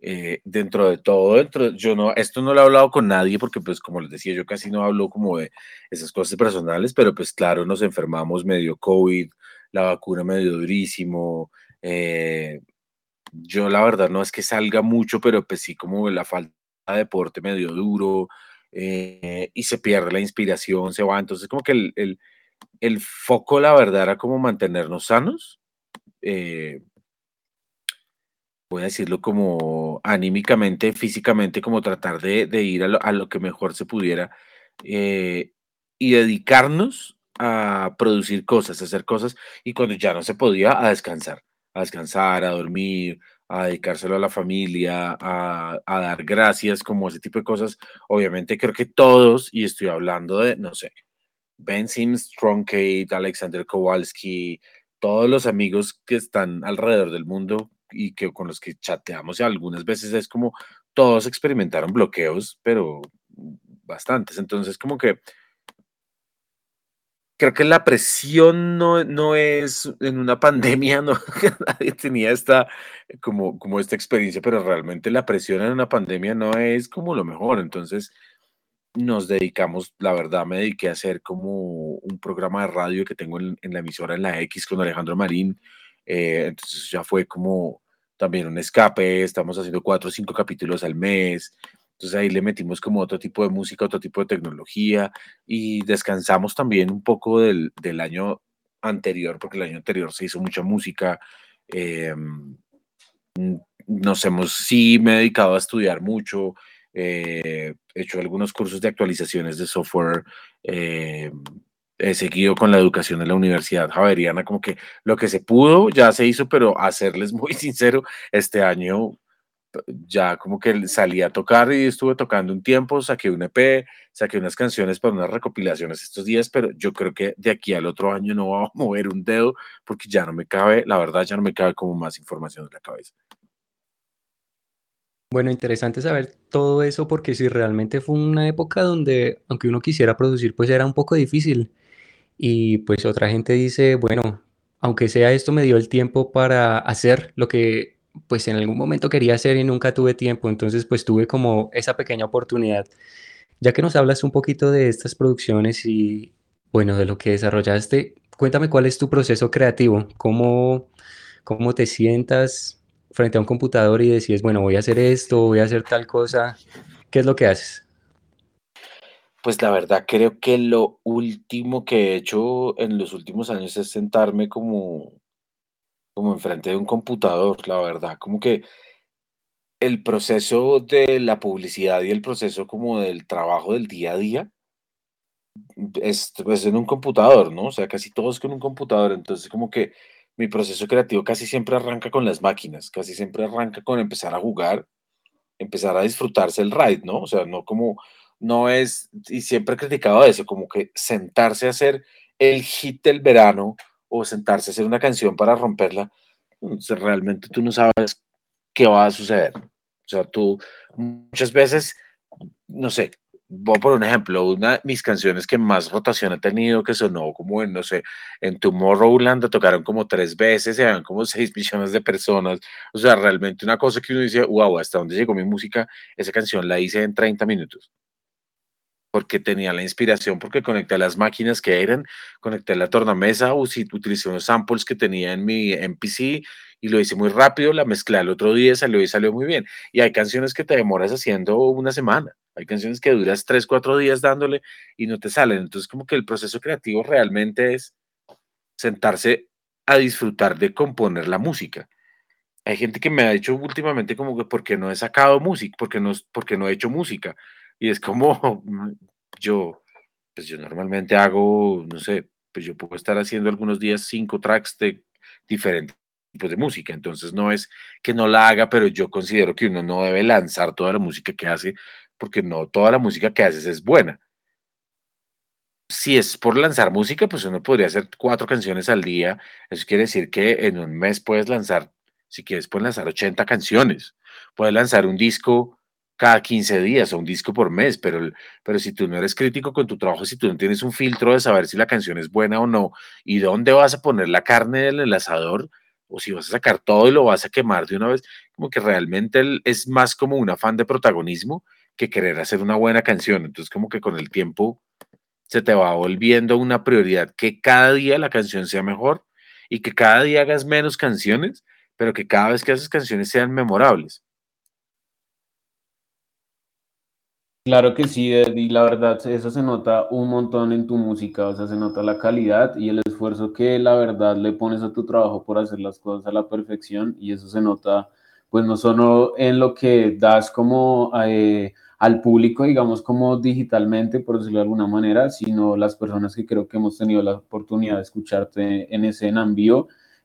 Speaker 5: eh, dentro de todo, dentro, yo no, esto no lo he hablado con nadie porque, pues, como les decía, yo casi no hablo como de esas cosas personales, pero pues claro, nos enfermamos medio COVID, la vacuna medio durísimo. eh, yo la verdad no es que salga mucho, pero pues sí como la falta de deporte medio duro eh, y se pierde la inspiración, se va. Entonces como que el, el, foco, la verdad, era como mantenernos sanos. eh, voy a decirlo como anímicamente, físicamente, como tratar de, de ir a lo, a lo que mejor se pudiera eh, y dedicarnos a producir cosas, a hacer cosas y cuando ya no se podía, a descansar, a descansar, a dormir, a dedicárselo a la familia, a, a dar gracias, como ese tipo de cosas. Obviamente creo que todos, y estoy hablando de, no sé, Ben Sims, Truncate, Alexander Kowalski, todos los amigos que están alrededor del mundo y que con los que chateamos y algunas veces es como todos experimentaron bloqueos, pero bastantes. Entonces, como que creo que la presión no, no es en una pandemia, no *laughs* nadie tenía esta como, como esta experiencia, pero realmente la presión en una pandemia no es como lo mejor. Entonces, nos dedicamos, la verdad, me dediqué a hacer como un programa de radio que tengo en, la emisora en la X con Alejandro Marín. Eh, entonces ya fue como también un escape, estamos haciendo cuatro o cinco capítulos al mes. Entonces ahí le metimos como otro tipo de música, otro tipo de tecnología y descansamos también un poco del, del año anterior, porque el año anterior se hizo mucha música. Eh, nos hemos, sí, me he dedicado a estudiar mucho, eh, he hecho algunos cursos de actualizaciones de software, eh, he seguido con la educación de la Universidad Javeriana, como que lo que se pudo ya se hizo, pero a serles muy *laughs* sincero, este año ya como que salí a tocar y estuve tocando un tiempo, saqué un EP, saqué unas canciones para unas recopilaciones estos días, pero yo creo que de aquí al otro año no voy a *laughs* mover un dedo porque ya no me cabe, la verdad ya no me cabe como más información en la cabeza.
Speaker 1: Bueno, interesante saber todo eso porque si realmente fue una época donde, aunque uno quisiera producir, pues era un poco difícil. Y pues otra gente dice, bueno, aunque sea esto me dio el tiempo para hacer lo que pues en algún momento quería hacer y nunca tuve tiempo, entonces pues tuve como esa pequeña oportunidad. Ya que nos hablas un poquito de estas producciones y bueno, de lo que desarrollaste, cuéntame cuál es tu proceso creativo, cómo, cómo te sientas frente a un computador y decides, bueno, voy a hacer esto, voy a hacer tal cosa, ¿qué es lo que haces?
Speaker 5: Pues la verdad creo que lo último que he hecho en los últimos años es sentarme como, como enfrente de un computador, la verdad, como que el proceso de la publicidad y el proceso como del trabajo del día a día es pues, en un computador, ¿no? O sea, casi todo es con un computador, entonces como que mi proceso creativo casi siempre arranca con las máquinas, casi siempre arranca con empezar a jugar, empezar a disfrutarse el ride, ¿no? O sea, no como, no es, y siempre he criticado eso, como que sentarse a hacer el hit del verano o sentarse a hacer una canción para romperla, realmente tú no sabes qué va a suceder. O sea, tú muchas veces, no sé, voy por un ejemplo, una de mis canciones que más rotación ha tenido, que sonó como en, no sé, en Tomorrowland, tocaron como tres veces, se dan como *laughs* seis millones de personas. O sea, realmente una cosa que uno dice, wow, hasta dónde llegó mi música, esa canción la hice en 30 minutos. Porque tenía la inspiración, porque conecté las máquinas que eran, conecté la tornamesa, utilicé unos samples que tenía en mi MPC y lo hice muy rápido, la mezclé al otro día, salió y salió muy bien. Y hay canciones que te demoras haciendo una semana hay canciones que duras tres, cuatro días dándole y no te salen. Entonces, como que el proceso creativo realmente es sentarse a disfrutar de componer la música. Hay gente que me ha dicho últimamente como que porque no he sacado música, porque no, porque no he hecho música. Y es como *laughs* yo, pues yo normalmente hago, no sé, pues yo puedo estar haciendo algunos días cinco tracks de diferentes tipos de música. Entonces no es que no la haga, pero yo considero que uno no debe lanzar toda la música que hace porque no toda la música que haces es buena. Si es por lanzar música, pues uno podría hacer cuatro canciones al día. Eso quiere decir que en un mes puedes lanzar, si quieres, puedes lanzar 80 canciones. Puedes lanzar un disco cada 15 días o un disco por mes, pero, pero si tú no eres crítico con tu trabajo, si tú no tienes un filtro de saber si la canción es buena o no, y dónde vas a poner la carne del enlazador, o si vas a sacar todo y lo vas a quemar de una vez, como que realmente es más como un afán de protagonismo que querer hacer una buena canción. Entonces, como que con el tiempo se te va volviendo una prioridad que cada día la canción sea mejor y que cada día hagas menos canciones, pero que cada vez que haces canciones sean memorables.
Speaker 2: Claro que sí, y la verdad, eso se nota un montón en tu música, o sea, se nota la calidad y el esfuerzo que la verdad le pones a tu trabajo por hacer las cosas a la perfección, y eso se nota, pues no solo en lo que das como eh, al público, digamos, como digitalmente, por decirlo de alguna manera, sino las personas que creo que hemos tenido la oportunidad de escucharte en ese en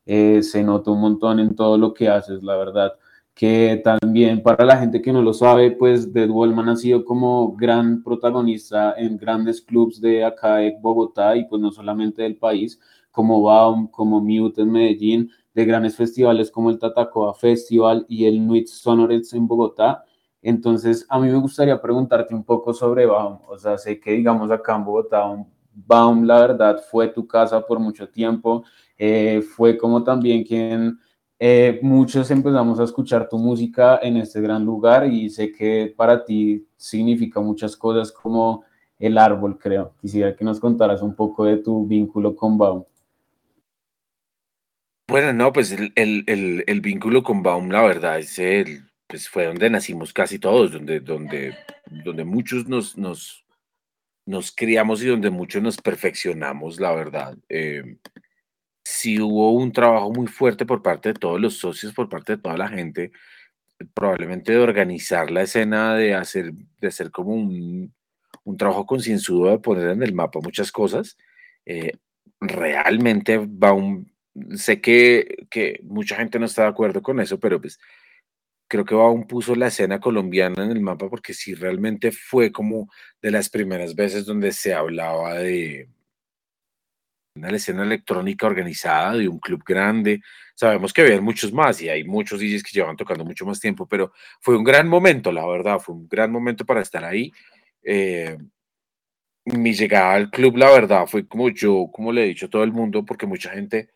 Speaker 2: eh, se nota un montón en todo lo que haces, la verdad, que también para la gente que no lo sabe, pues Dead Wallman ha sido como gran protagonista en grandes clubs de acá de Bogotá y pues no solamente del país, como Baum, como Mute en Medellín, de grandes festivales como el Tatacoa Festival y el Nuit Sonores en Bogotá. Entonces, a mí me gustaría preguntarte un poco sobre Baum. O sea, sé que, digamos, acá en Bogotá, Baum, la verdad, fue tu casa por mucho tiempo. Eh, fue como también quien eh, muchos empezamos a escuchar tu música en este gran lugar y sé que para ti significa muchas cosas como el árbol, creo. Quisiera que nos contaras un poco de tu vínculo con Baum.
Speaker 5: Bueno, no, pues el, el, el, vínculo con Baum, la verdad, es el, pues fue donde nacimos casi todos, donde, donde, donde muchos nos, nos, nos criamos y donde muchos nos perfeccionamos, la verdad. Eh, si hubo un trabajo muy fuerte por parte de todos los socios, por parte de toda la gente, probablemente de organizar la escena, de hacer, de hacer como un, un trabajo concienzudo, de poner en el mapa muchas cosas. Eh, realmente va un, sé que, que mucha gente no está de acuerdo con eso, pero pues creo que Baum puso la escena colombiana en el mapa porque sí realmente fue como de las primeras veces donde se hablaba de, una escena electrónica organizada de un club grande. Sabemos que había muchos más y hay muchos DJs que llevan tocando mucho más tiempo, pero fue un gran momento, la verdad, fue un gran momento para estar ahí. Eh, mi llegada al club, la verdad, fue como yo, como le he dicho a todo el mundo, porque mucha gente,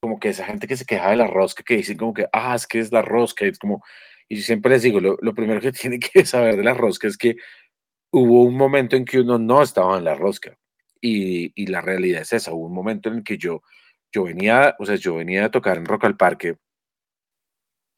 Speaker 5: como que esa gente que se queja de la rosca, que dicen como que, ah, es que es la rosca, es como, y yo siempre les digo, lo, lo primero que *laughs* tienen que saber de la rosca es que hubo un momento en que uno no estaba en la rosca y, la realidad es esa. Hubo un momento en el que yo, yo venía, o sea, yo venía a tocar en Rock al Parque,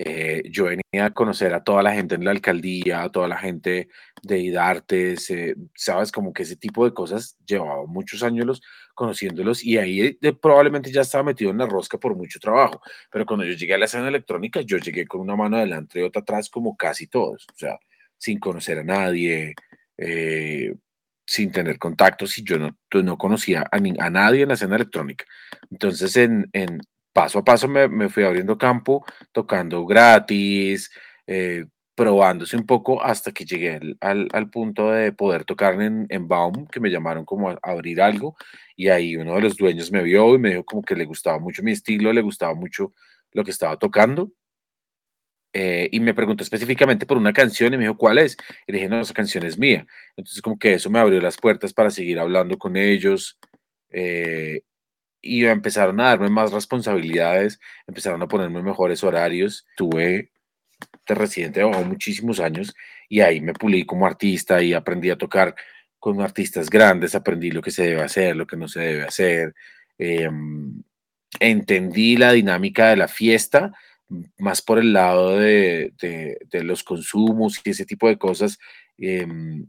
Speaker 5: eh, yo venía a conocer a toda la gente en la alcaldía, a toda la gente de IDARTES, eh, sabes, como que ese tipo de cosas llevaba muchos años los, conociéndolos y ahí eh, probablemente ya estaba metido en la rosca por mucho trabajo, pero cuando yo llegué a la escena electrónica, yo llegué con una mano adelante y otra atrás como casi todos, o sea, sin conocer a nadie, sin tener contactos y yo no, pues, no conocía a, a, nadie en la escena electrónica. Entonces, en, en paso a paso me, me, fui abriendo campo, tocando gratis, eh, probándose un poco hasta que llegué al, al, punto de poder tocar en, en, Baum, que me llamaron como a abrir algo y ahí uno de los dueños me vio y me dijo como que le gustaba mucho mi estilo, le gustaba mucho lo que estaba tocando eh, y me preguntó específicamente por una canción y me dijo, ¿cuál es? Y dije, no, esa canción es mía. Entonces como que eso me abrió las puertas para seguir hablando con ellos eh, y empezaron a darme más responsabilidades, empezaron a ponerme mejores horarios. Tuve de residente de muchísimos años y ahí me pulí como artista y aprendí a tocar con artistas grandes, aprendí lo que se debe hacer, lo que no se debe hacer. Em, entendí la dinámica de la fiesta más por el lado de, de, los consumos y ese tipo de cosas, em,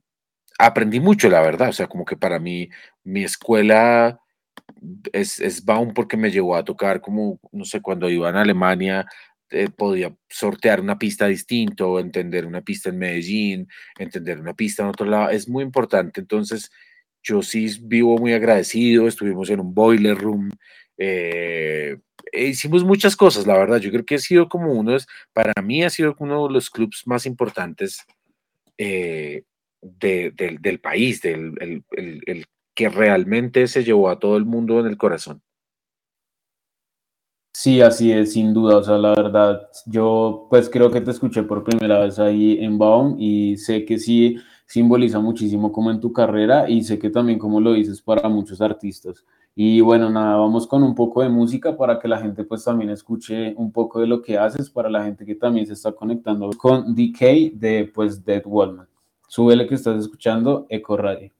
Speaker 5: aprendí mucho, la verdad. O sea, como que para mí, mi escuela es, es Baum porque me llevó a tocar como, no sé, cuando iba en Alemania, eh, podía sortear una pista distinto, entender una pista en Medellín, entender una pista en otro lado. Es muy importante. Entonces, yo sí vivo muy agradecido. Estuvimos en un boiler room. Eh, hicimos muchas cosas, la verdad. Yo creo que ha sido como uno, de, para mí ha sido uno de los clubs más importantes eh, del país, del, el, que realmente se llevó a todo el mundo en el corazón.
Speaker 2: Sí, así es, sin duda. O sea, la verdad, yo pues creo que te escuché por primera vez ahí en Baum y sé que sí simboliza muchísimo como en tu carrera y sé que también como lo dices para muchos artistas. Y bueno, nada, vamos con un poco de música para que la gente pues también escuche un poco de lo que haces, para la gente que también se está conectando con DK de pues Dead Wallman. Súbele que estás escuchando Eco Radio.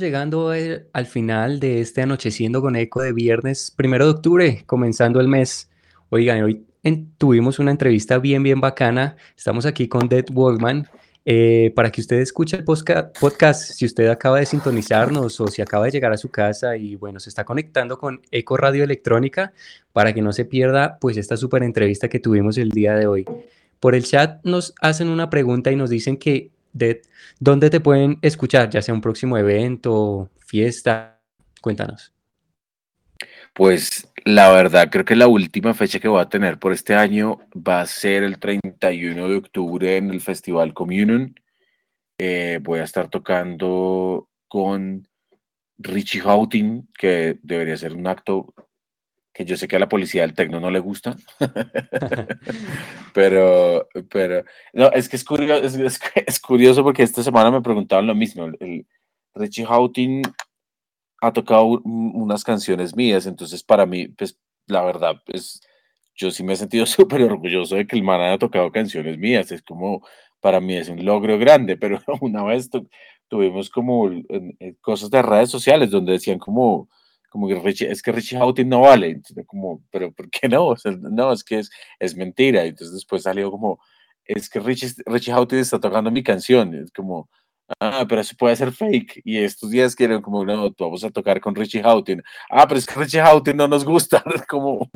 Speaker 1: Llegando eh, al final de este Anocheciendo con Eco de viernes primero de octubre, comenzando el mes. Oigan, hoy tuvimos una entrevista bien, bien bacana. Estamos aquí con Dead Walkman. Eh, para que usted escuche el podcast, si usted acaba de sintonizarnos o si acaba de llegar a su casa y bueno, se está conectando con Eco Radio Electrónica, para que no se pierda pues esta súper entrevista que tuvimos el día de hoy. Por el chat nos hacen una pregunta y nos dicen que de dónde te pueden escuchar, ya sea un próximo evento, fiesta, cuéntanos.
Speaker 5: Pues la verdad, creo que la última fecha que voy a tener por este año va a ser el 31 de octubre en el Festival Communion. Eh, voy a estar tocando con Richie Houghton, que debería ser un acto que yo sé que a la policía del tecno no le gusta. *laughs* pero, pero, no, es que es curioso, *laughs* es, curioso porque esta semana me preguntaban lo mismo. El, Richie Houghton ha tocado unas canciones mías, entonces para mí, pues la verdad, pues yo sí me he sentido *laughs* súper orgulloso de que el man haya tocado canciones mías, es como, para mí es un logro grande, pero una vez tuvimos como cosas de redes sociales donde decían como, como que Richie, es que Richie Houghton no vale, entonces, como, pero ¿por qué no? no, es que es, es mentira, entonces después salió como, es que Richie, Richie Houghton está tocando mi canción, es como, Ah, pero eso puede ser fake. Y estos días quieren como, no, vamos a tocar con Richie Houghton. Ah, pero es que Richie Houghton no nos gusta. *laughs* como,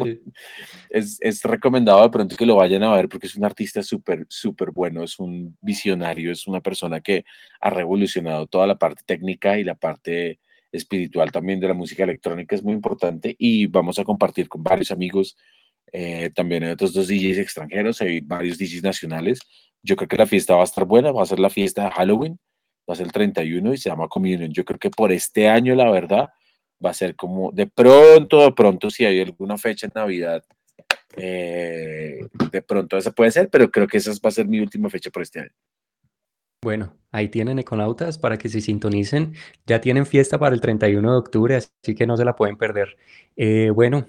Speaker 5: es, es, recomendado de pronto que lo vayan a ver porque es un artista súper, súper bueno. Es un visionario, es una persona que ha revolucionado toda la parte técnica y la parte espiritual también de la música electrónica. Es muy importante y vamos a compartir con varios amigos. Eh, también hay otros dos DJs extranjeros, hay varios DJs nacionales. Yo creo que la fiesta va a estar buena, va a ser la fiesta de Halloween va a ser el 31 y se llama Communion. Yo creo que por este año, la verdad, va a ser como de pronto, de pronto, si hay alguna fecha en Navidad, eh, de pronto esa puede ser, pero creo que esa va a ser mi última fecha por este año.
Speaker 1: Bueno, ahí tienen Econautas para que se sintonicen. Ya tienen fiesta para el 31 de octubre, así que no se la pueden perder. Eh, bueno,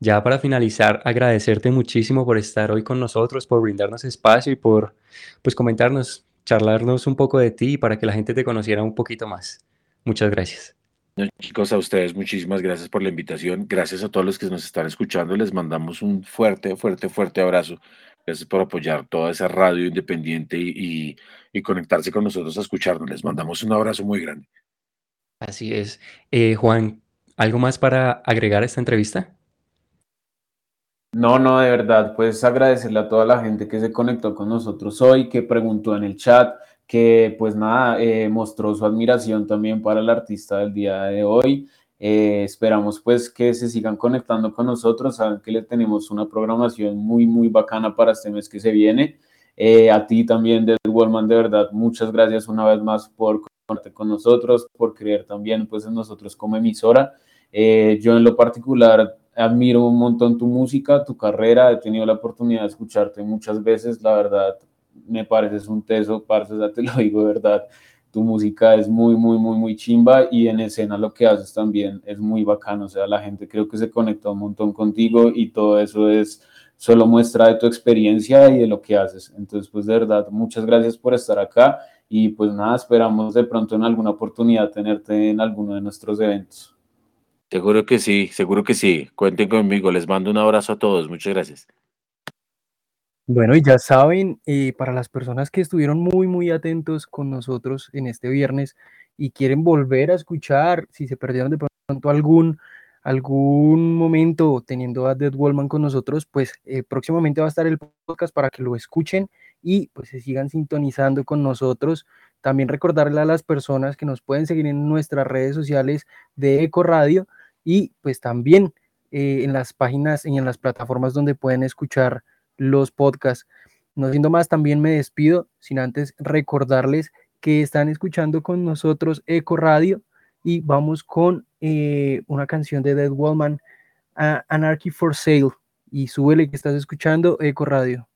Speaker 1: ya para finalizar, agradecerte muchísimo por estar hoy con nosotros, por brindarnos espacio y por pues comentarnos charlarnos un poco de ti para que la gente te conociera un poquito más. Muchas gracias.
Speaker 5: chicos, a ustedes muchísimas gracias por la invitación. Gracias a todos los que nos están escuchando. Les mandamos un fuerte, fuerte, fuerte abrazo. Gracias por apoyar toda esa radio independiente y, conectarse con nosotros a escucharnos. Les mandamos un abrazo muy grande.
Speaker 1: Así es. Eh, Juan, ¿algo más para agregar a esta entrevista?
Speaker 2: No, no, de verdad, pues agradecerle a toda la gente que se conectó con nosotros hoy, que preguntó en el chat, que pues nada, eh, mostró su admiración también para el artista del día de hoy. Eh, esperamos pues que se sigan conectando con nosotros, saben que le tenemos una programación muy, muy bacana para este mes que se viene. Eh, a ti también, Dead Wallman, de verdad, muchas gracias una vez más por conectarte con nosotros, por creer también pues en nosotros como emisora. yo en lo particular admiro un montón tu música, tu carrera, he tenido la oportunidad de escucharte muchas veces, la verdad, me pareces un teso, parce, ya te lo digo verdad, tu música es muy, muy, muy, muy chimba y en escena lo que haces también es muy bacano, o sea, la gente creo que se conecta un montón contigo y todo eso es solo muestra de tu experiencia y de lo que haces. Entonces, pues de verdad, muchas gracias por estar acá y pues nada, esperamos de pronto en alguna oportunidad tenerte en alguno de nuestros eventos.
Speaker 5: Seguro que sí, seguro que sí. Cuenten conmigo. Les mando un abrazo a todos. Muchas gracias.
Speaker 3: Bueno, y ya saben, eh, para las personas que estuvieron muy, muy atentos con nosotros en este viernes y quieren volver a escuchar, si se perdieron de pronto algún, algún momento teniendo a Dead Wallman con nosotros, pues eh, próximamente va a estar el podcast para que lo escuchen y pues se sigan sintonizando con nosotros. También recordarle a las personas que nos pueden seguir en nuestras redes sociales de Eco Radio y pues también eh, en las páginas y en las plataformas donde pueden escuchar los podcasts. No siendo más, también me despido sin antes recordarles que están escuchando con nosotros Eco Radio y vamos con eh, una canción de Dead Wallman, Anarchy for Sale. Y súbele que estás escuchando Eco Radio.